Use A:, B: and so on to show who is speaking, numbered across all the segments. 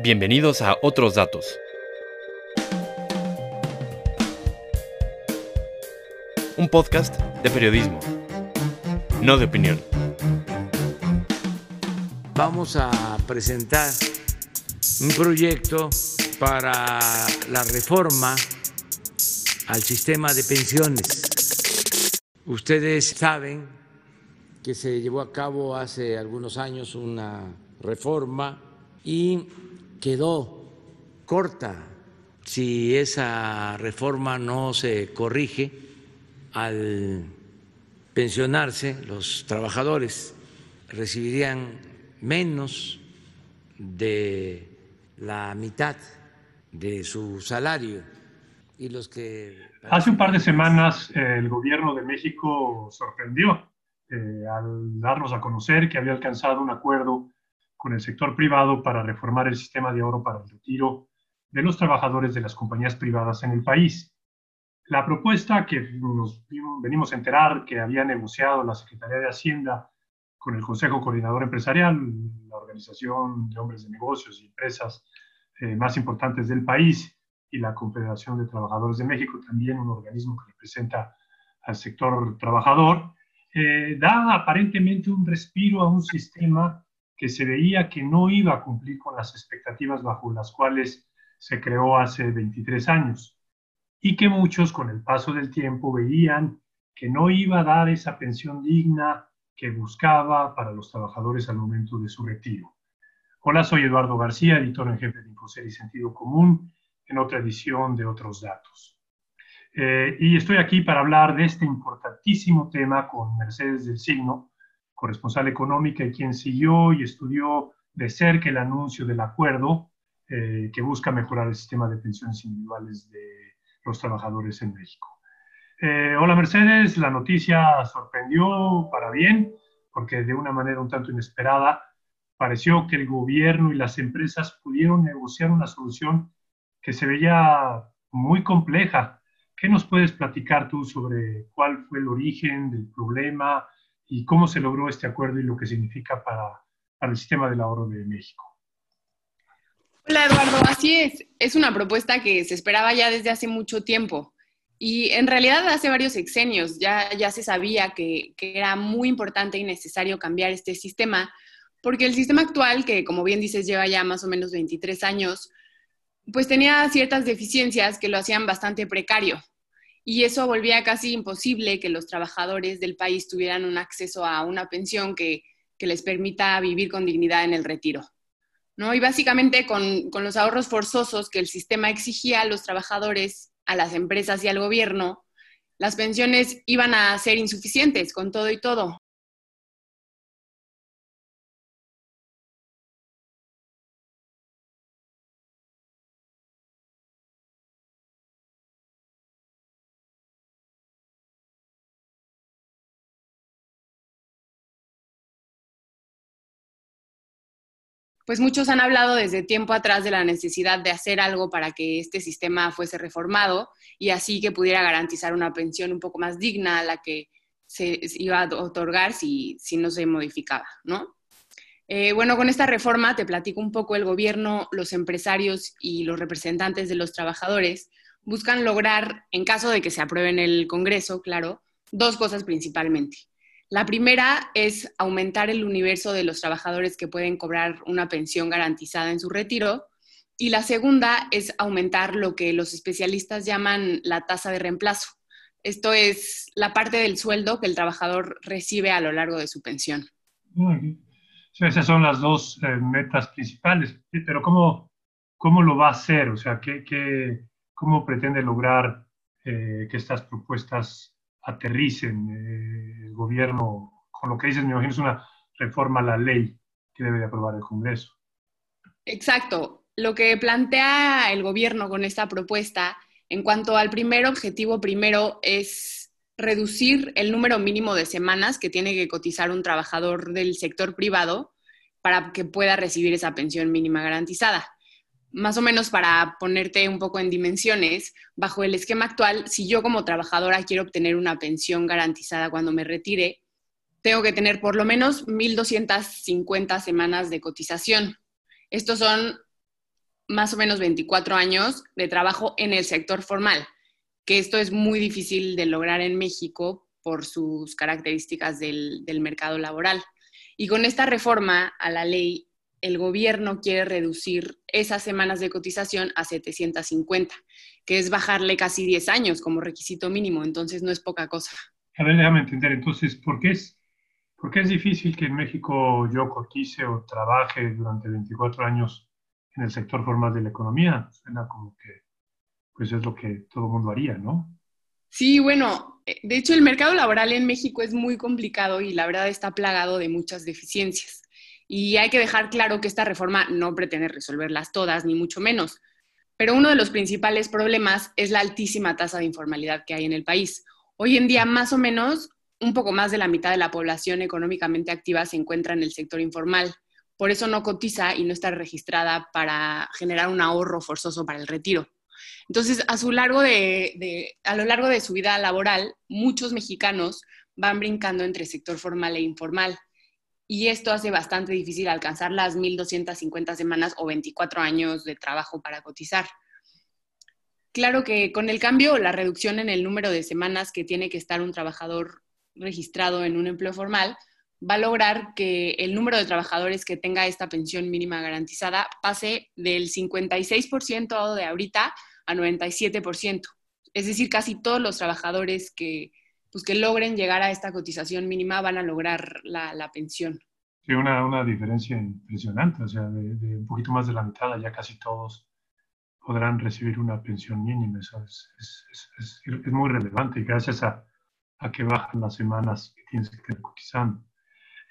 A: Bienvenidos a Otros Datos. Un podcast de periodismo, no de opinión.
B: Vamos a presentar un proyecto para la reforma al sistema de pensiones. Ustedes saben que se llevó a cabo hace algunos años una reforma y quedó corta si esa reforma no se corrige al pensionarse los trabajadores recibirían menos de la mitad de su salario. Y los que
C: hace un par de semanas el gobierno de México sorprendió eh, al darnos a conocer que había alcanzado un acuerdo con el sector privado para reformar el sistema de ahorro para el retiro de los trabajadores de las compañías privadas en el país. La propuesta que nos venimos a enterar que había negociado la Secretaría de Hacienda con el Consejo Coordinador Empresarial, la organización de hombres de negocios y empresas eh, más importantes del país, y la Confederación de Trabajadores de México, también un organismo que representa al sector trabajador, eh, da aparentemente un respiro a un sistema que se veía que no iba a cumplir con las expectativas bajo las cuales se creó hace 23 años y que muchos con el paso del tiempo veían que no iba a dar esa pensión digna que buscaba para los trabajadores al momento de su retiro. Hola, soy Eduardo García, editor en jefe de Infoser y Sentido Común, en otra edición de Otros Datos. Eh, y estoy aquí para hablar de este importantísimo tema con Mercedes del Signo, corresponsal económica y quien siguió y estudió de cerca el anuncio del acuerdo eh, que busca mejorar el sistema de pensiones individuales de los trabajadores en México. Eh, hola Mercedes, la noticia sorprendió para bien, porque de una manera un tanto inesperada pareció que el gobierno y las empresas pudieron negociar una solución que se veía muy compleja. ¿Qué nos puedes platicar tú sobre cuál fue el origen del problema, y cómo se logró este acuerdo y lo que significa para, el sistema del ahorro de México.
D: Hola Eduardo, así es. Es una propuesta que se esperaba ya desde hace mucho tiempo. Y en realidad hace varios sexenios ya, ya se sabía que, que, era muy importante y necesario cambiar este sistema, porque el sistema actual, que como bien dices lleva ya más o menos 23 años, pues tenía ciertas deficiencias que lo hacían bastante precario y eso volvía casi imposible que los trabajadores del país tuvieran un acceso a una pensión que, les permita vivir con dignidad en el retiro. ¿no? Y básicamente con, con, los ahorros forzosos que el sistema exigía a los trabajadores, a las empresas y al gobierno, las pensiones iban a ser insuficientes con todo y todo. Pues muchos han hablado desde tiempo atrás de la necesidad de hacer algo para que este sistema fuese reformado y así que pudiera garantizar una pensión un poco más digna a la que se iba a otorgar si, si no se modificaba, ¿no? Eh, bueno, con esta reforma te platico un poco el gobierno, los empresarios y los representantes de los trabajadores buscan lograr, en caso de que se apruebe en el Congreso, claro, dos cosas principalmente. La primera es aumentar el universo de los trabajadores que pueden cobrar una pensión garantizada en su retiro. Y la segunda es aumentar lo que los especialistas llaman la tasa de reemplazo. Esto es la parte del sueldo que el trabajador recibe a lo largo de su pensión.
C: esas son las dos eh, metas principales. Pero ¿cómo, ¿cómo lo va a hacer? O sea, ¿qué, cómo pretende lograr eh, que estas propuestas aterricen eh, el gobierno, con lo que dices, me imagino es una reforma a la ley que debe de aprobar el Congreso.
D: Exacto. Lo que plantea el gobierno con esta propuesta en cuanto al primer objetivo, primero es reducir el número mínimo de semanas que tiene que cotizar un trabajador del sector privado para que pueda recibir esa pensión mínima garantizada más o menos para ponerte un poco en dimensiones, bajo el esquema actual, si yo como trabajadora quiero obtener una pensión garantizada cuando me retire, tengo que tener por lo menos 1.250 semanas de cotización. Estos son más o menos 24 años de trabajo en el sector formal, que esto es muy difícil de lograr en México por sus características del, del mercado laboral. Y con esta reforma a la ley, el gobierno quiere reducir esas semanas de cotización a 750, que es bajarle casi 10 años como requisito mínimo, entonces no es poca cosa.
C: A ver, déjame entender, entonces, ¿por qué es, por qué es difícil que en México yo cotice o trabaje durante 24 años en el sector formal de la economía? Suena como que pues es lo que todo el mundo haría, ¿no?
D: Sí, bueno, eh, de hecho el mercado laboral en México es muy complicado y la verdad está plagado de muchas deficiencias. Y hay que dejar claro que esta reforma no pretende resolverlas todas, ni mucho menos. Pero uno de los principales problemas es la altísima tasa de informalidad que hay en el país. Hoy en día, más o menos, un poco más de la mitad de la población económicamente activa se encuentra en el sector informal. Por eso no cotiza y no está registrada para generar un ahorro forzoso para el retiro. Entonces, a, lo largo de su vida laboral, muchos mexicanos van brincando entre sector formal e informal. Y esto hace bastante difícil alcanzar las 1.250 semanas o 24 años de trabajo para cotizar. Claro que con el cambio la reducción en el número de semanas que tiene que estar un trabajador registrado en un empleo formal, va a lograr que el número de trabajadores que tenga esta pensión mínima garantizada pase del 56% de ahorita a 97%. Es decir, casi todos los trabajadores que, pues, que logren llegar a esta cotización mínima van a lograr la, la pensión.
C: Sí, una, una, diferencia impresionante, o sea, de, de, un poquito más de la mitad, ya casi todos podrán recibir una pensión mínima. Eso es, es, es, es muy relevante y gracias a, a, que bajan las semanas que tienes que estar cotizando.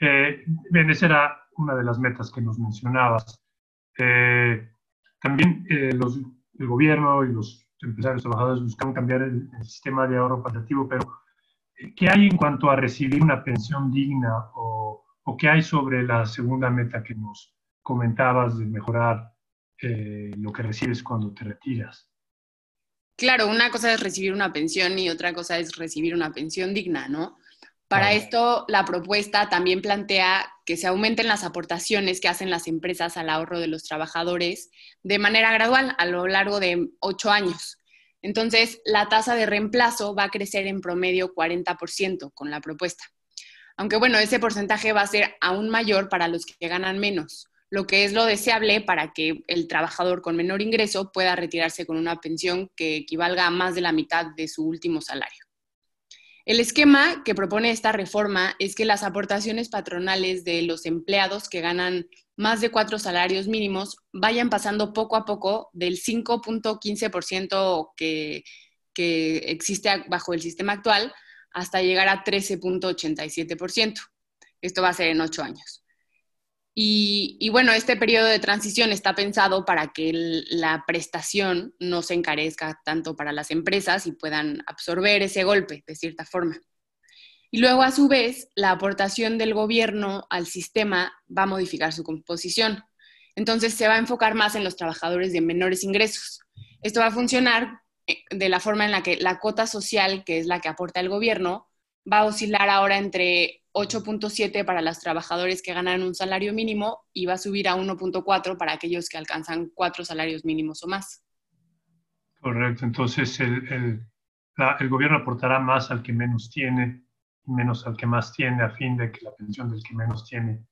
C: Eh, bien, esa era una de las metas que nos mencionabas. Eh, también eh, los el gobierno y los empresarios trabajadores buscan cambiar el, el, sistema de ahorro paliativo, pero ¿qué hay en cuanto a recibir una pensión digna o, o qué hay sobre la segunda meta que nos comentabas de mejorar eh, lo que recibes cuando te retiras?
D: Claro, una cosa es recibir una pensión y otra cosa es recibir una pensión digna, ¿no? Para esto, la propuesta también plantea que se aumenten las aportaciones que hacen las empresas al ahorro de los trabajadores de manera gradual a lo largo de ocho años. Entonces, la tasa de reemplazo va a crecer en promedio 40% con la propuesta. Aunque bueno, ese porcentaje va a ser aún mayor para los que ganan menos, lo que es lo deseable para que el trabajador con menor ingreso pueda retirarse con una pensión que equivalga a más de la mitad de su último salario. El esquema que propone esta reforma es que las aportaciones patronales de los empleados que ganan más de cuatro salarios mínimos vayan pasando poco a poco del 5.15% que, que existe bajo el sistema actual hasta llegar a 13.87%. Esto va a ser en ocho años. Y, y, bueno, este periodo de transición está pensado para que la prestación no se encarezca tanto para las empresas y puedan absorber ese golpe de cierta forma. Y luego, a su vez, la aportación del gobierno al sistema va a modificar su composición. Entonces, se va a enfocar más en los trabajadores de menores ingresos. Esto va a funcionar eh, de la forma en la que la cuota social, que es la que aporta el gobierno, va a oscilar ahora entre 8.7 para los trabajadores que ganan un salario mínimo y va a subir a 1.4 para aquellos que alcanzan cuatro salarios mínimos o más.
C: Correcto, entonces el, el, el, gobierno aportará más al que menos tiene y menos al que más tiene a fin de que la pensión del que menos tiene,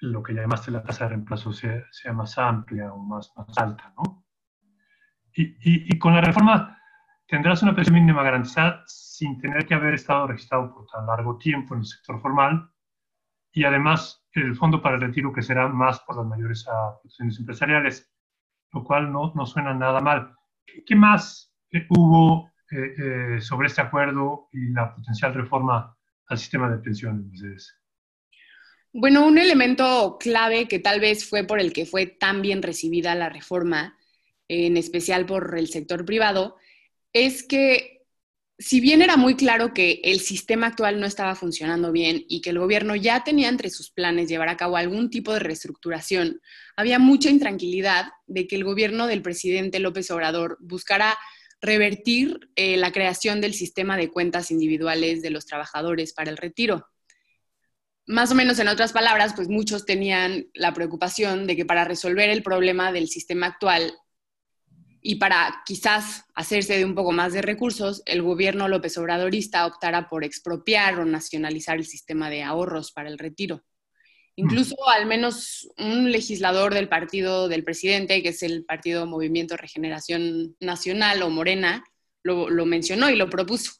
C: lo que llamaste la tasa de reemplazo, sea, sea más amplia o más, más alta, ¿no? Y, y, y con la reforma tendrás una pensión mínima garantizada sin tener que haber estado registrado por tan largo tiempo en el sector formal y además el fondo para el retiro que será más por las mayores aportaciones empresariales, lo cual no, no suena nada mal. ¿Qué más eh, hubo eh, eh, sobre este acuerdo y la potencial reforma al sistema de pensiones?
D: Bueno, un elemento clave que tal vez fue por el que fue tan bien recibida la reforma, en especial por el sector privado, es que si bien era muy claro que el sistema actual no estaba funcionando bien y que el gobierno ya tenía entre sus planes llevar a cabo algún tipo de reestructuración, había mucha intranquilidad de que el gobierno del presidente López Obrador buscara revertir eh, la creación del sistema de cuentas individuales de los trabajadores para el retiro. más o menos en otras palabras, pues muchos tenían la preocupación de que para resolver el problema del sistema actual y para quizás hacerse de un poco más de recursos, el gobierno López Obradorista optara por expropiar o nacionalizar el sistema de ahorros para el retiro. Incluso al menos un legislador del partido del presidente, que es el Partido Movimiento Regeneración Nacional o Morena, lo, lo mencionó y lo propuso.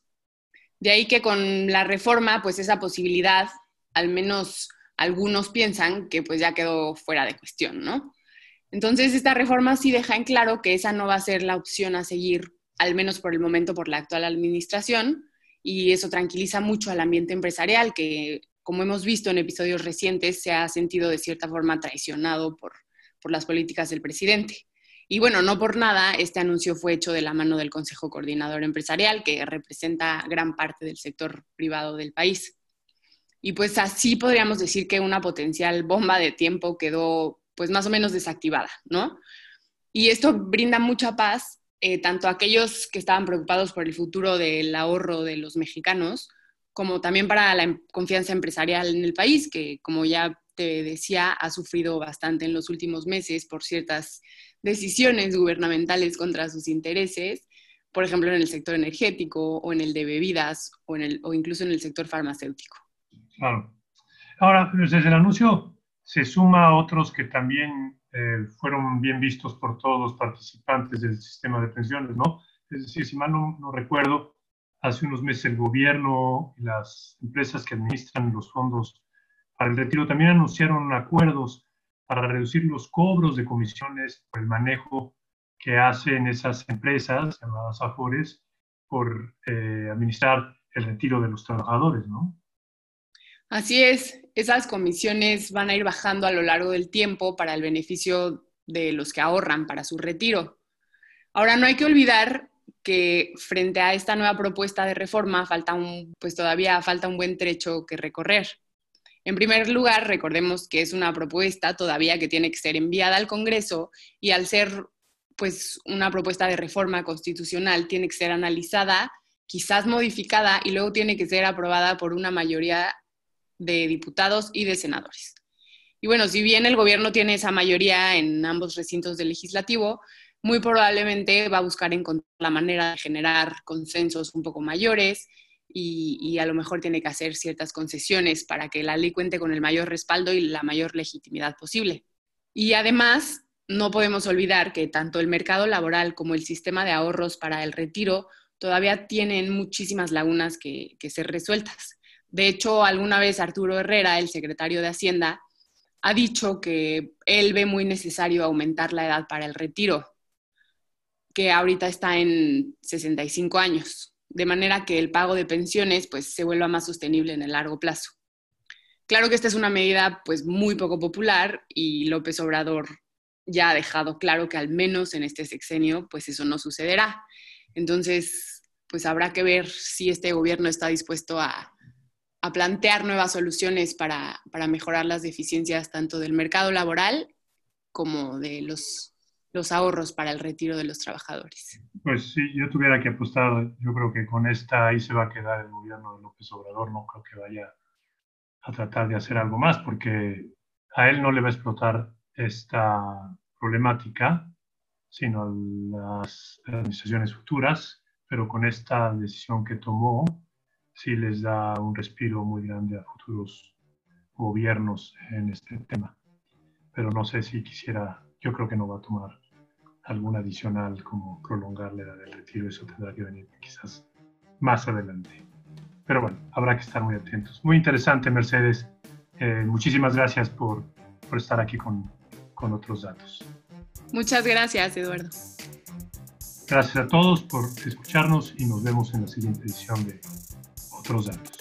D: De ahí que con la reforma, pues esa posibilidad, al menos algunos piensan que pues ya quedó fuera de cuestión, ¿no? Entonces, esta reforma sí deja en claro que esa no va a ser la opción a seguir, al menos por el momento, por la actual administración, y eso tranquiliza mucho al ambiente empresarial, que, como hemos visto en episodios recientes, se ha sentido de cierta forma traicionado por, por las políticas del presidente. Y bueno, no por nada, este anuncio fue hecho de la mano del Consejo Coordinador Empresarial, que representa gran parte del sector privado del país. Y pues así podríamos decir que una potencial bomba de tiempo quedó pues más o menos desactivada, ¿no? Y esto brinda mucha paz eh, tanto a aquellos que estaban preocupados por el futuro del ahorro de los mexicanos, como también para la em, confianza empresarial en el país, que como ya te decía, ha sufrido bastante en los últimos meses por ciertas decisiones gubernamentales contra sus intereses, por ejemplo, en el sector energético o en el de bebidas o, en el, o incluso en el sector farmacéutico.
C: Claro. Ahora, desde el anuncio se suma a otros que también eh, fueron bien vistos por todos los participantes del sistema de pensiones, ¿no? Es decir, si mal no, recuerdo, hace unos meses el gobierno y las empresas que administran los fondos para el retiro también anunciaron acuerdos para reducir los cobros de comisiones por el manejo que hacen esas empresas, llamadas AFORES, por eh, administrar el retiro de los trabajadores, ¿no?
D: Así es, esas comisiones van a ir bajando a lo largo del tiempo para el beneficio de los que ahorran para su retiro. Ahora, no hay que olvidar que frente a esta nueva propuesta de reforma falta un, pues todavía falta un buen trecho que recorrer. En primer lugar, recordemos que es una propuesta todavía que tiene que ser enviada al Congreso y al ser pues una propuesta de reforma constitucional tiene que ser analizada, quizás modificada y luego tiene que ser aprobada por una mayoría de diputados y de senadores. Y bueno, si bien el gobierno tiene esa mayoría en ambos recintos del legislativo, muy probablemente va a buscar encontrar la manera de generar consensos un poco mayores y, a lo mejor tiene que hacer ciertas concesiones para que la ley cuente con el mayor respaldo y la mayor legitimidad posible. Y además, no podemos olvidar que tanto el mercado laboral como el sistema de ahorros para el retiro todavía tienen muchísimas lagunas que ser resueltas. De hecho, alguna vez Arturo Herrera, el secretario de Hacienda, ha dicho que él ve muy necesario aumentar la edad para el retiro, que ahorita está en 65 años, de manera que el pago de pensiones pues, se vuelva más sostenible en el largo plazo. Claro que esta es una medida pues, muy poco popular y López Obrador ya ha dejado claro que al menos en este sexenio pues eso no sucederá. Entonces, pues habrá que ver si este gobierno está dispuesto a, a plantear nuevas soluciones para, mejorar las deficiencias tanto del mercado laboral como de los, los ahorros para el retiro de los trabajadores.
C: Pues si yo tuviera que apostar, yo creo que con esta ahí se va a quedar el gobierno de López Obrador, no creo que vaya a tratar de hacer algo más, porque a él no le va a explotar esta problemática, sino a las administraciones futuras, pero con esta decisión que tomó, sí les da un respiro muy grande a futuros gobiernos en este tema. Pero no sé si quisiera, yo creo que no va a tomar algún adicional como prolongar la edad del retiro, eso tendrá que venir quizás más adelante. Pero bueno, habrá que estar muy atentos. Muy interesante, Mercedes. Eh, muchísimas gracias por, por estar aquí con, con otros datos.
D: Muchas gracias, Eduardo.
C: Gracias a todos por escucharnos y nos vemos en la siguiente edición de otros datos.